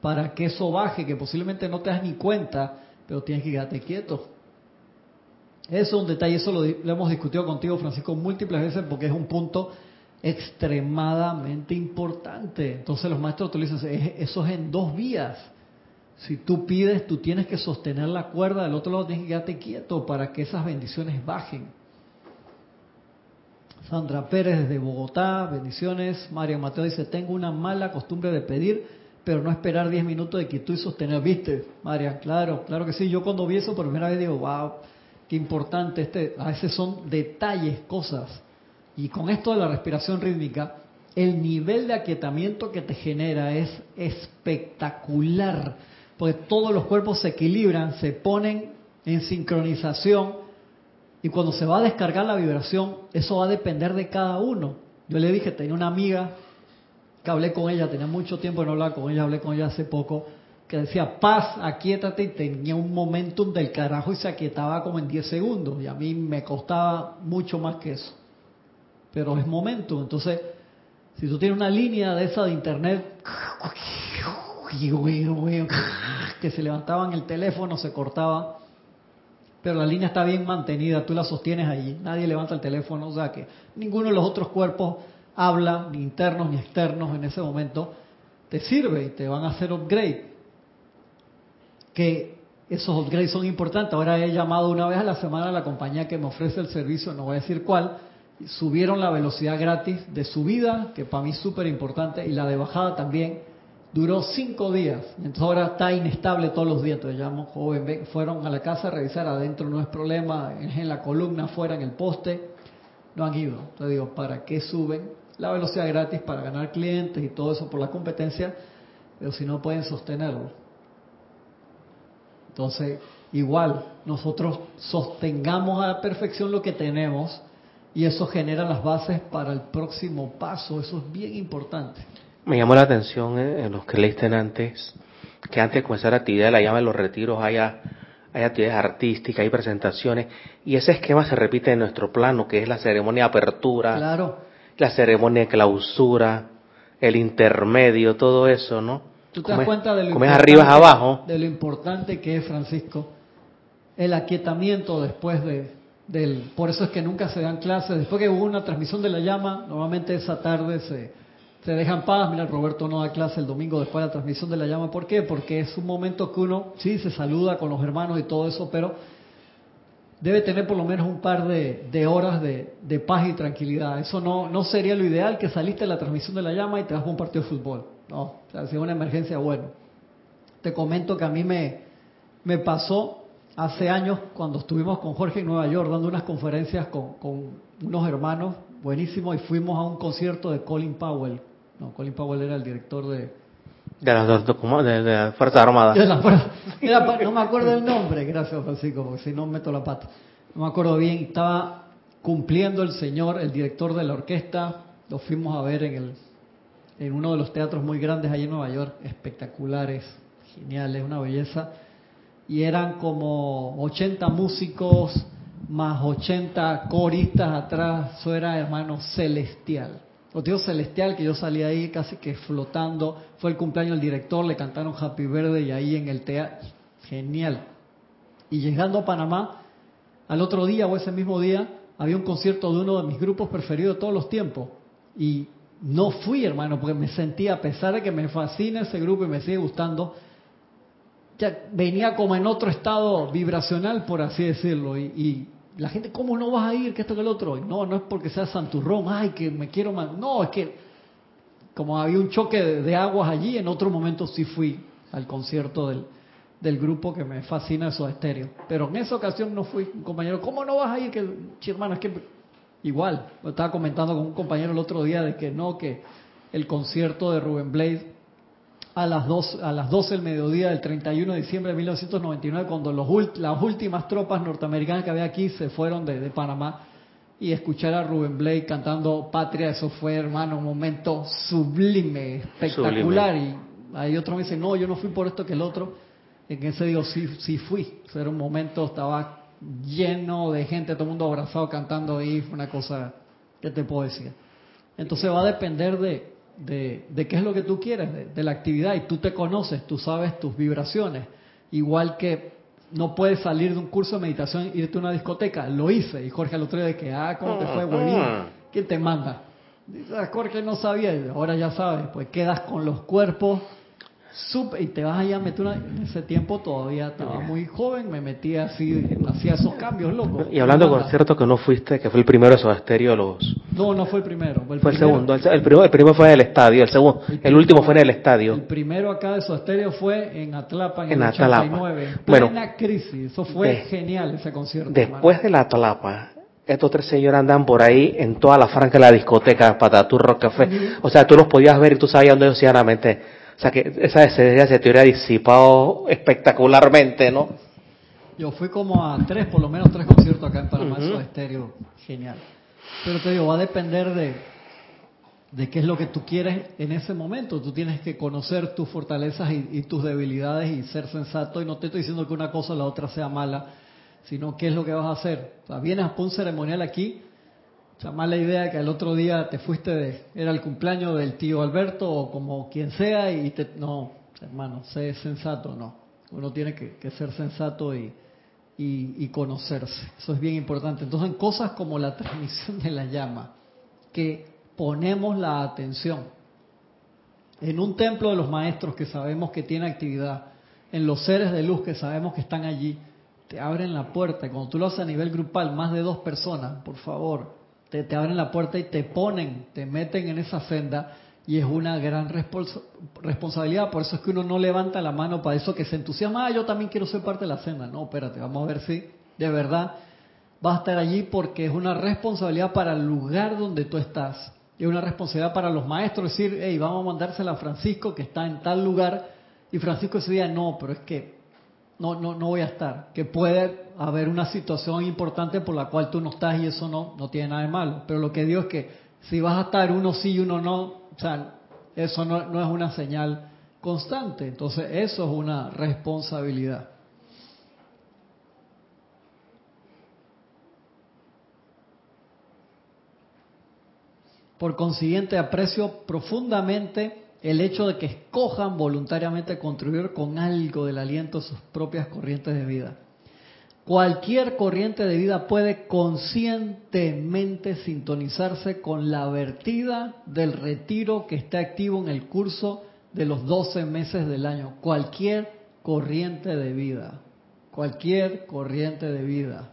para que eso baje, que posiblemente no te das ni cuenta, pero tienes que quedarte quieto. Eso es un detalle, eso lo, hemos discutido contigo, Francisco, múltiples veces porque es un punto extremadamente importante. Entonces los maestros dicen, eso es en dos vías. Si tú pides, tú tienes que sostener la cuerda, del otro lado tienes que quedarte quieto para que esas bendiciones bajen. Sandra Pérez desde Bogotá, bendiciones. María Mateo dice, tengo una mala costumbre de pedir, pero no esperar 10 minutos de quietud y sostener. ¿Viste, María? Claro, claro que sí. Yo cuando vi eso por primera vez digo, wow, qué importante. Este, a veces son detalles, cosas. Y con esto de la respiración rítmica, el nivel de aquietamiento que te genera es espectacular, porque todos los cuerpos se equilibran, se ponen en sincronización y cuando se va a descargar la vibración, eso va a depender de cada uno. Yo le dije, tenía una amiga que hablé con ella, tenía mucho tiempo de no hablar con ella, hablé con ella hace poco, que decía, paz, aquietate, y tenía un momentum del carajo y se aquietaba como en 10 segundos. Y a mí me costaba mucho más que eso. Pero es momentum. Entonces, si tú tienes una línea de esa de internet, que se levantaba en el teléfono, se cortaba pero la línea está bien mantenida, tú la sostienes allí, nadie levanta el teléfono, o sea que ninguno de los otros cuerpos habla, ni internos ni externos en ese momento, te sirve y te van a hacer upgrade. Que esos upgrades son importantes. Ahora he llamado una vez a la semana a la compañía que me ofrece el servicio, no voy a decir cuál, subieron la velocidad gratis de subida, que para mí es súper importante, y la de bajada también duró cinco días, entonces ahora está inestable todos los días, entonces llamo joven, fueron a la casa a revisar, adentro no es problema, es en la columna, afuera en el poste, no han ido. Entonces digo, ¿para qué suben la velocidad gratis para ganar clientes y todo eso por la competencia? Pero si no pueden sostenerlo. Entonces, igual, nosotros sostengamos a la perfección lo que tenemos y eso genera las bases para el próximo paso, eso es bien importante. Me llamó la atención eh, en los que leíste antes, que antes de comenzar la actividad de la llama de los retiros haya, hay actividades artísticas, hay presentaciones, y ese esquema se repite en nuestro plano, que es la ceremonia de apertura, claro. la ceremonia de clausura, el intermedio, todo eso, ¿no? ¿Tú te das cuenta de lo, arriba abajo? de lo importante que es, Francisco, el aquietamiento después de, del... Por eso es que nunca se dan clases. Después que hubo una transmisión de la llama, normalmente esa tarde se se dejan paz. Mira, Roberto no da clase el domingo después de la transmisión de la llama. ¿Por qué? Porque es un momento que uno, sí, se saluda con los hermanos y todo eso, pero debe tener por lo menos un par de, horas de, paz y tranquilidad. Eso no, no sería lo ideal que saliste de la transmisión de la llama y te vas un partido de fútbol. No, o sea, una emergencia, bueno. Te comento que a mí me, me pasó hace años cuando estuvimos con Jorge en Nueva York dando unas conferencias con, con unos hermanos buenísimos y fuimos a un concierto de Colin Powell, no, Colin Powell era el director de... De las de, de Fuerzas Armadas. no me acuerdo el nombre, gracias Francisco, porque si no meto la pata. No me acuerdo bien, estaba cumpliendo el señor, el director de la orquesta, lo fuimos a ver en, el, en uno de los teatros muy grandes allí en Nueva York, espectaculares, geniales, una belleza. Y eran como 80 músicos más 80 coristas atrás, eso era hermano celestial. Dios celestial que yo salí ahí casi que flotando. Fue el cumpleaños del director, le cantaron Happy Verde y ahí en el teatro. Genial. Y llegando a Panamá, al otro día o ese mismo día, había un concierto de uno de mis grupos preferidos de todos los tiempos. Y no fui, hermano, porque me sentía, a pesar de que me fascina ese grupo y me sigue gustando, ya venía como en otro estado vibracional, por así decirlo. y la gente, ¿cómo no vas a ir? Que esto que el otro. No, no es porque sea santurrón, ay, que me quiero más. No, es que como había un choque de, aguas allí, en otro momento sí fui al concierto del, del grupo que me fascina eso estéreo. Pero en esa ocasión no fui, un compañero, ¿cómo no vas a ir? Que, hermano, es que igual, estaba comentando con un compañero el otro día de que no, que el concierto de Rubén Blade a las, dos, a las 12 del mediodía del 31 de diciembre de 1999, cuando los, las últimas tropas norteamericanas que había aquí se fueron de, Panamá, y escuchar a Rubén Blake cantando Patria, eso fue, hermano, un momento sublime, espectacular. Y hay otro me dice, no, yo no fui por esto que el otro. En ese digo, sí, sí fui. era un momento, estaba lleno de gente, todo el mundo abrazado cantando ahí, fue una cosa, ¿qué te puedo decir? Entonces va a depender de, de, qué es lo que tú quieres, de, la actividad, y tú te conoces, tú sabes tus vibraciones. Igual que no puedes salir de un curso de meditación e irte a una discoteca. Lo hice, y Jorge al otro día de que, ah, ¿cómo te fue? Buenísimo. ¿Quién te manda? Dice, ah, Jorge no sabía, ahora ya sabes, pues quedas con los cuerpos y te vas allá a meter una, en ese tiempo todavía estaba muy joven, me metía así, hacía esos cambios, loco. Y hablando con cierto que no fuiste, que fue el primero de esos estéreos, los... No, no fue el primero. Fue el, segundo, el, primero, el primero fue en el estadio, el segundo, el, último fue en el estadio. El primero acá de esos estéreos fue en Atlapa en, el 89, bueno, plena crisis, eso fue genial ese concierto. Después de la Atlapa, estos tres señores andan por ahí en toda la franca de la discoteca, Pataturro Café. O sea, tú los podías ver y tú sabías dónde ellos o sea que esa esencia se te hubiera disipado espectacularmente, ¿no? Yo fui como a tres, por lo menos tres conciertos acá en Panamá, eso estéreo, genial. Pero te digo, va a depender de, de qué es lo que tú quieres en ese momento. Tú tienes que conocer tus fortalezas y, tus debilidades y ser sensato. Y no te estoy diciendo que una cosa o la otra sea mala, sino qué es lo que vas a hacer. O sea, vienes a un ceremonial aquí o sea, mala idea que el otro día te fuiste de, era el cumpleaños del tío Alberto o como quien sea y te, no, hermano, sé sensato, no. Uno tiene que, ser sensato y, y, conocerse. Eso es bien importante. Entonces, en cosas como la transmisión de la llama, que ponemos la atención en un templo de los maestros que sabemos que tiene actividad, en los seres de luz que sabemos que están allí, te abren la puerta. Y cuando tú lo haces a nivel grupal, más de dos personas, por favor, te, abren la puerta y te ponen, te meten en esa senda y es una gran responsabilidad. Por eso es que uno no levanta la mano para eso que se entusiasma, ah, yo también quiero ser parte de la senda. No, espérate, vamos a ver si de verdad vas a estar allí porque es una responsabilidad para el lugar donde tú estás. Y es una responsabilidad para los maestros decir, hey, vamos a mandársela a Francisco que está en tal lugar. Y Francisco ese día, no, pero es que no, no, no voy a estar. Que puede haber una situación importante por la cual tú no estás y eso no, no tiene nada de malo. Pero lo que digo es que si vas a estar uno sí y uno no, o sea, eso no, no es una señal constante. Entonces eso es una responsabilidad. Por consiguiente, aprecio profundamente el hecho de que escojan voluntariamente contribuir con algo del aliento a sus propias corrientes de vida. Cualquier corriente de vida puede conscientemente sintonizarse con la vertida del retiro que está activo en el curso de los 12 meses del año. Cualquier corriente de vida. Cualquier corriente de vida.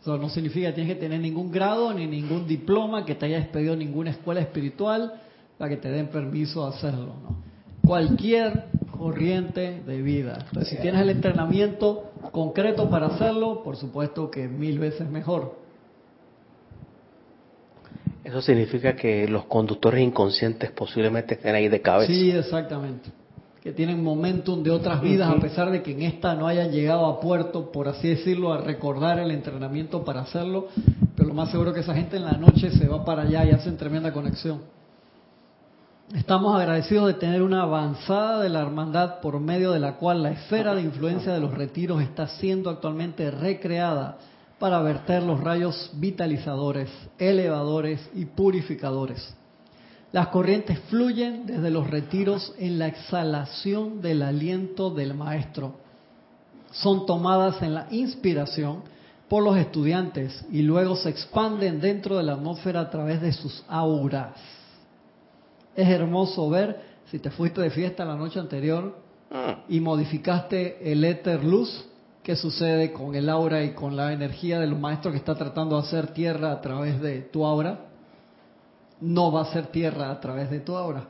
Eso no significa que tienes que tener ningún grado ni ningún diploma, que te haya despedido ninguna escuela espiritual, para que te den permiso de hacerlo. ¿no? Cualquier corriente de vida. Entonces, si tienes el entrenamiento concreto para hacerlo, por supuesto que mil veces mejor. Eso significa que los conductores inconscientes posiblemente estén ahí de cabeza. Sí, exactamente. Que tienen momentum de otras vidas, a pesar de que en esta no hayan llegado a puerto, por así decirlo, a recordar el entrenamiento para hacerlo. Pero lo más seguro que esa gente en la noche se va para allá y hacen tremenda conexión. Estamos agradecidos de tener una avanzada de la hermandad por medio de la cual la esfera de influencia de los retiros está siendo actualmente recreada para verter los rayos vitalizadores, elevadores y purificadores. Las corrientes fluyen desde los retiros en la exhalación del aliento del maestro. Son tomadas en la inspiración por los estudiantes y luego se expanden dentro de la atmósfera a través de sus auras es hermoso ver si te fuiste de fiesta la noche anterior ah. y modificaste el éter luz, qué sucede con el aura y con la energía de los maestros que está tratando de hacer tierra a través de tu aura. No va a ser tierra a través de tu aura.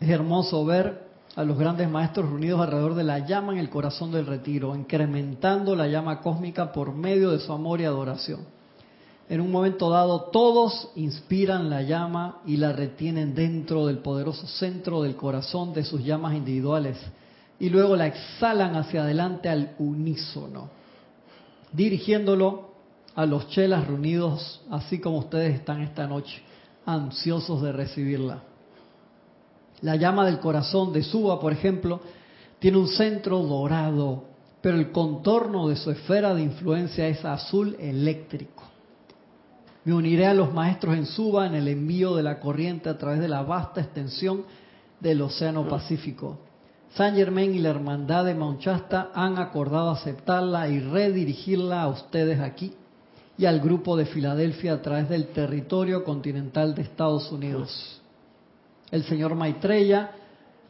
Es hermoso ver a los grandes maestros reunidos alrededor de la llama en el corazón del retiro, incrementando la llama cósmica por medio de su amor y adoración en un momento dado todos inspiran la llama y la retienen dentro del poderoso centro del corazón de sus llamas individuales y luego la exhalan hacia adelante al unísono, dirigiéndolo a los chelas reunidos así como ustedes están esta noche, ansiosos de recibirla. La llama del corazón de Suba, por ejemplo, tiene un centro dorado, pero el contorno de su esfera de influencia es azul eléctrico. Me uniré a los maestros en Suba en el envío de la corriente a través de la vasta extensión del Océano Pacífico. San Germain y la Hermandad de Monchasta han acordado aceptarla y redirigirla a ustedes aquí y al grupo de Filadelfia a través del territorio continental de Estados Unidos. El señor Maitreya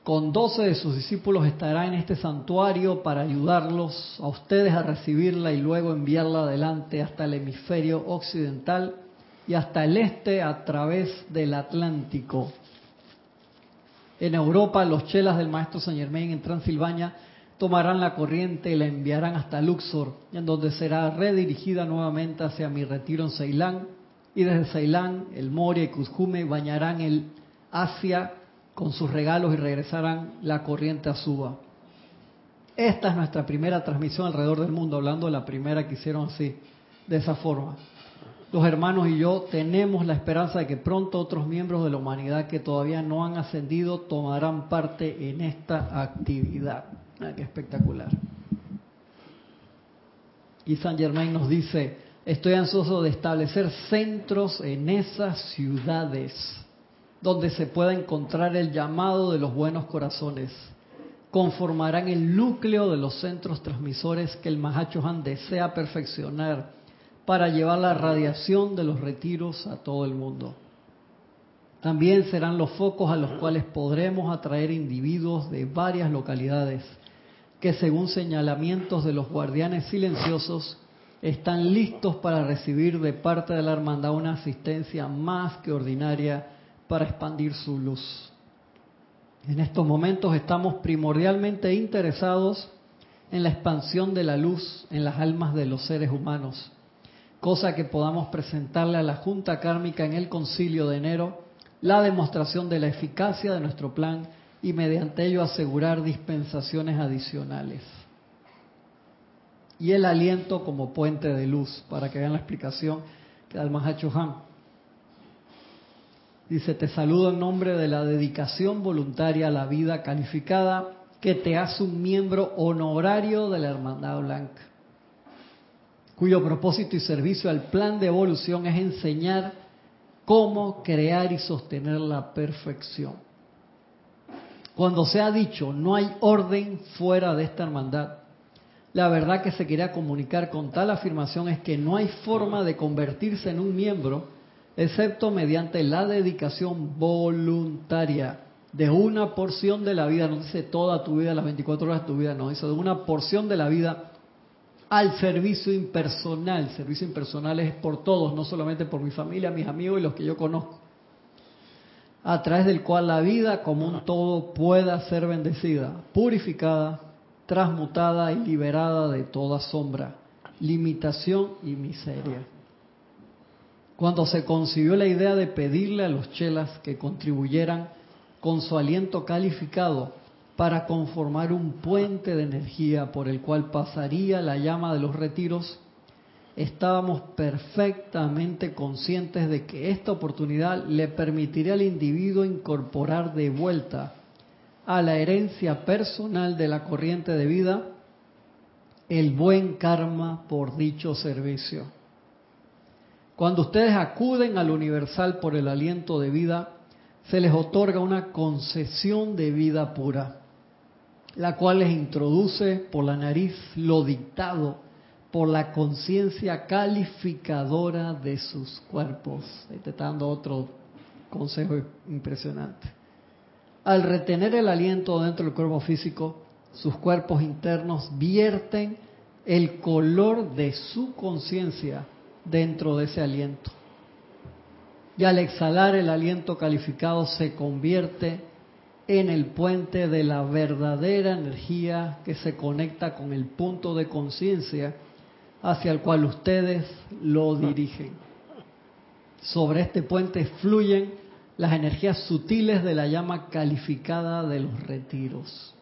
con doce de sus discípulos estará en este santuario para ayudarlos a ustedes a recibirla y luego enviarla adelante hasta el hemisferio occidental y hasta el este a través del Atlántico. En Europa, los chelas del maestro Saint Germain en Transilvania tomarán la corriente y la enviarán hasta Luxor, en donde será redirigida nuevamente hacia mi retiro en Ceilán, y desde Ceilán, el Moria y Kuzhume bañarán el Asia con sus regalos y regresarán la corriente a Suba. Esta es nuestra primera transmisión alrededor del mundo, hablando de la primera que hicieron así, de esa forma. Los hermanos y yo tenemos la esperanza de que pronto otros miembros de la humanidad que todavía no han ascendido tomarán parte en esta actividad. Ah, qué espectacular. Y San Germain nos dice, estoy ansioso de establecer centros en esas ciudades donde se pueda encontrar el llamado de los buenos corazones. Conformarán el núcleo de los centros transmisores que el Mahachohan desea perfeccionar para llevar la radiación de los retiros a todo el mundo. También serán los focos a los cuales podremos atraer individuos de varias localidades que según señalamientos de los guardianes silenciosos están listos para recibir de parte de la hermandad una asistencia más que ordinaria para expandir su luz. En estos momentos estamos primordialmente interesados en la expansión de la luz en las almas de los seres humanos, cosa que podamos presentarle a la Junta Kármica en el concilio de enero la demostración de la eficacia de nuestro plan y mediante ello asegurar dispensaciones adicionales. Y el aliento como puente de luz, para que vean la explicación que da el Mahacho. Dice, te saludo en nombre de la dedicación voluntaria a la vida calificada que te hace un miembro honorario de la Hermandad Blanca, cuyo propósito y servicio al plan de evolución es enseñar cómo crear y sostener la perfección. Cuando se ha dicho no hay orden fuera de esta hermandad, la verdad que se quería comunicar con tal afirmación es que no hay forma de convertirse en un miembro excepto mediante la dedicación voluntaria de una porción de la vida, no dice toda tu vida, las 24 horas de tu vida, no, dice de una porción de la vida al servicio impersonal. servicio impersonal es por todos, no solamente por mi familia, mis amigos y los que yo conozco. A través del cual la vida como un todo pueda ser bendecida, purificada, transmutada y liberada de toda sombra, limitación y miseria cuando se concibió la idea de pedirle a los chelas que contribuyeran con su aliento calificado para conformar un puente de energía por el cual pasaría la llama de los retiros, estábamos perfectamente conscientes de que esta oportunidad le permitiría al individuo incorporar de vuelta a la herencia personal de la corriente de vida el buen karma por dicho servicio. Cuando ustedes acuden al universal por el aliento de vida, se les otorga una concesión de vida pura, la cual les introduce por la nariz lo dictado por la conciencia calificadora de sus cuerpos. Ahí está dando otro consejo impresionante. Al retener el aliento dentro del cuerpo físico, sus cuerpos internos vierten el color de su conciencia dentro de ese aliento. Y al exhalar el aliento calificado se convierte en el puente de la verdadera energía que se conecta con el punto de conciencia hacia el cual ustedes lo dirigen. Sobre este puente fluyen las energías sutiles de la llama calificada de los retiros,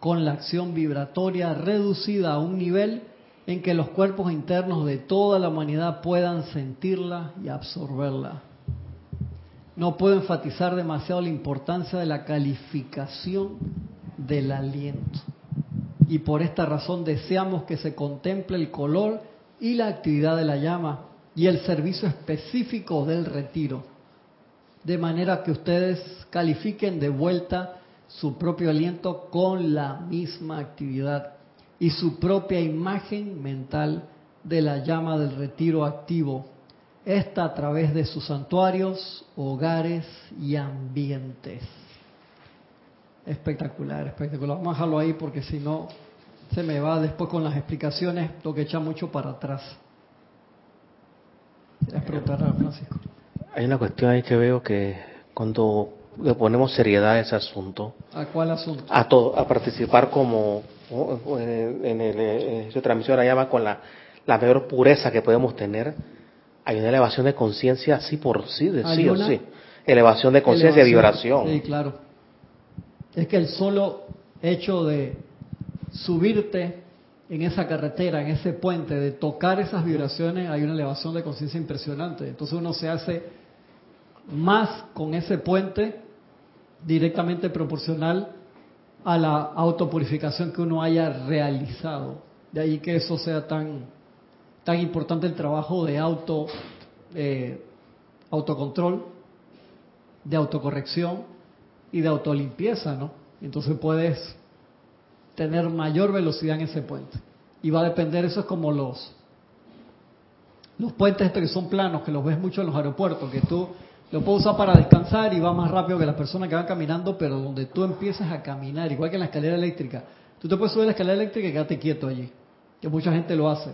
con la acción vibratoria reducida a un nivel en que los cuerpos internos de toda la humanidad puedan sentirla y absorberla. No puedo enfatizar demasiado la importancia de la calificación del aliento. Y por esta razón deseamos que se contemple el color y la actividad de la llama y el servicio específico del retiro. De manera que ustedes califiquen de vuelta su propio aliento con la misma actividad y su propia imagen mental de la llama del retiro activo, esta a través de sus santuarios, hogares y ambientes. Espectacular, espectacular. Vamos a dejarlo ahí porque si no se me va después con las explicaciones, lo que echa mucho para atrás. preguntar a Francisco? Hay una cuestión ahí que veo que cuando le ponemos seriedad a ese asunto. ¿A cuál asunto? A todo, a participar como en, el, en su transmisión la llama con la, la mayor pureza que podemos tener. Hay una elevación de conciencia sí por sí, de sí o sí. Elevación de conciencia vibración. Sí, claro. Es que el solo hecho de subirte en esa carretera, en ese puente, de tocar esas vibraciones, hay una elevación de conciencia impresionante. Entonces uno se hace más con ese puente directamente proporcional a la autopurificación que uno haya realizado. De ahí que eso sea tan, tan importante el trabajo de auto, eh, autocontrol, de autocorrección y de autolimpieza, ¿no? Entonces puedes tener mayor velocidad en ese puente. Y va a depender, eso es como los, los puentes estos que son planos, que los ves mucho en los aeropuertos, que tú lo puedes usar para descansar y va más rápido que las personas que van caminando, pero donde tú empiezas a caminar, igual que en la escalera eléctrica. Tú te puedes subir a la escalera eléctrica y quedarte quieto allí, que mucha gente lo hace.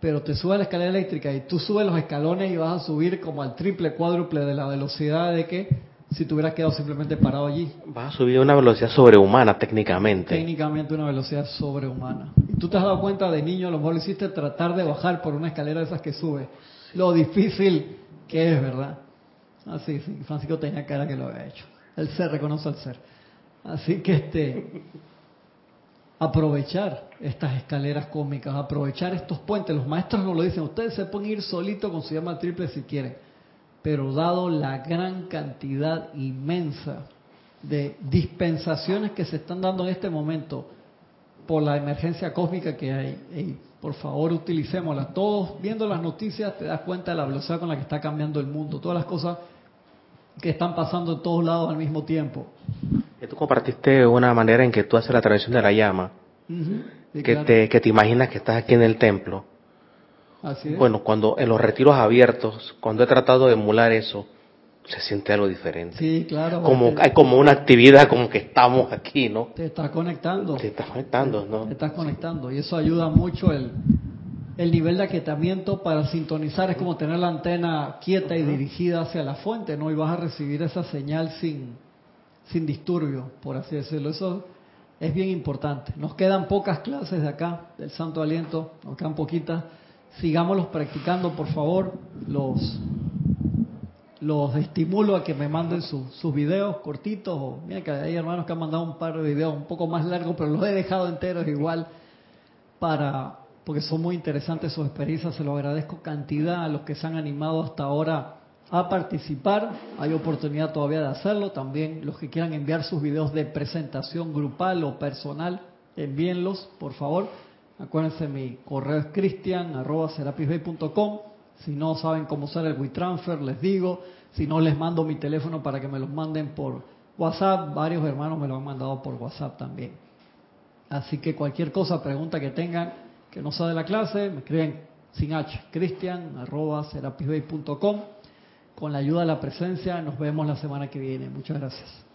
Pero te subes a la escalera eléctrica y tú subes los escalones y vas a subir como al triple, cuádruple de la velocidad de que si te hubieras quedado simplemente parado allí. Vas a subir a una velocidad sobrehumana técnicamente. Técnicamente una velocidad sobrehumana. Y tú te has dado cuenta de niño, a lo mejor lo hiciste tratar de bajar por una escalera de esas que sube. Lo difícil que es, ¿verdad? Así, sí, Francisco tenía cara que lo había hecho. El ser reconoce al ser. Así que este aprovechar estas escaleras cósmicas, aprovechar estos puentes. Los maestros nos lo dicen, ustedes se pueden ir solito con su llama triple si quieren pero dado la gran cantidad inmensa de dispensaciones que se están dando en este momento por la emergencia cósmica que hay, por favor utilicémosla. Todos viendo las noticias te das cuenta de la velocidad con la que está cambiando el mundo, todas las cosas que están pasando en todos lados al mismo tiempo. Tú compartiste una manera en que tú haces la tradición de la llama, que, te, que te imaginas que estás aquí en el templo bueno, cuando en los retiros abiertos, cuando he tratado de emular eso, se siente algo diferente. Sí, claro. Como, hay como una actividad como que estamos aquí, ¿no? Te estás conectando. Te estás conectando, ¿no? Te estás conectando. Y eso ayuda mucho el, el nivel de aquietamiento para sintonizar. Es como tener la antena quieta y dirigida hacia la fuente, ¿no? Y vas a recibir esa señal sin, sin disturbio, por así decirlo. Eso es bien importante. Nos quedan pocas clases de acá, del Santo Aliento, nos quedan poquitas sigámoslos practicando, por favor. Los, los estimulo a que me manden sus videos cortitos. mira que hay hermanos que han mandado un par de videos un poco más largos, pero los he dejado enteros igual para porque son muy interesantes sus experiencias. Se lo agradezco cantidad a los que se han animado hasta ahora a participar. Hay oportunidad todavía de hacerlo. También los que quieran enviar sus videos de presentación grupal o personal, envíenlos, por favor. Acuérdense, mi correo es cristian.com. Si no saben cómo usar el WeTransfer, les digo. Si no, les mando mi teléfono para que me los manden por WhatsApp. Varios hermanos me lo han mandado por WhatsApp también. Así que cualquier cosa, pregunta que tengan que no sea de la clase, me escriben sin H, cristian.com. Con la ayuda de la presencia, nos vemos la semana que viene. Muchas gracias.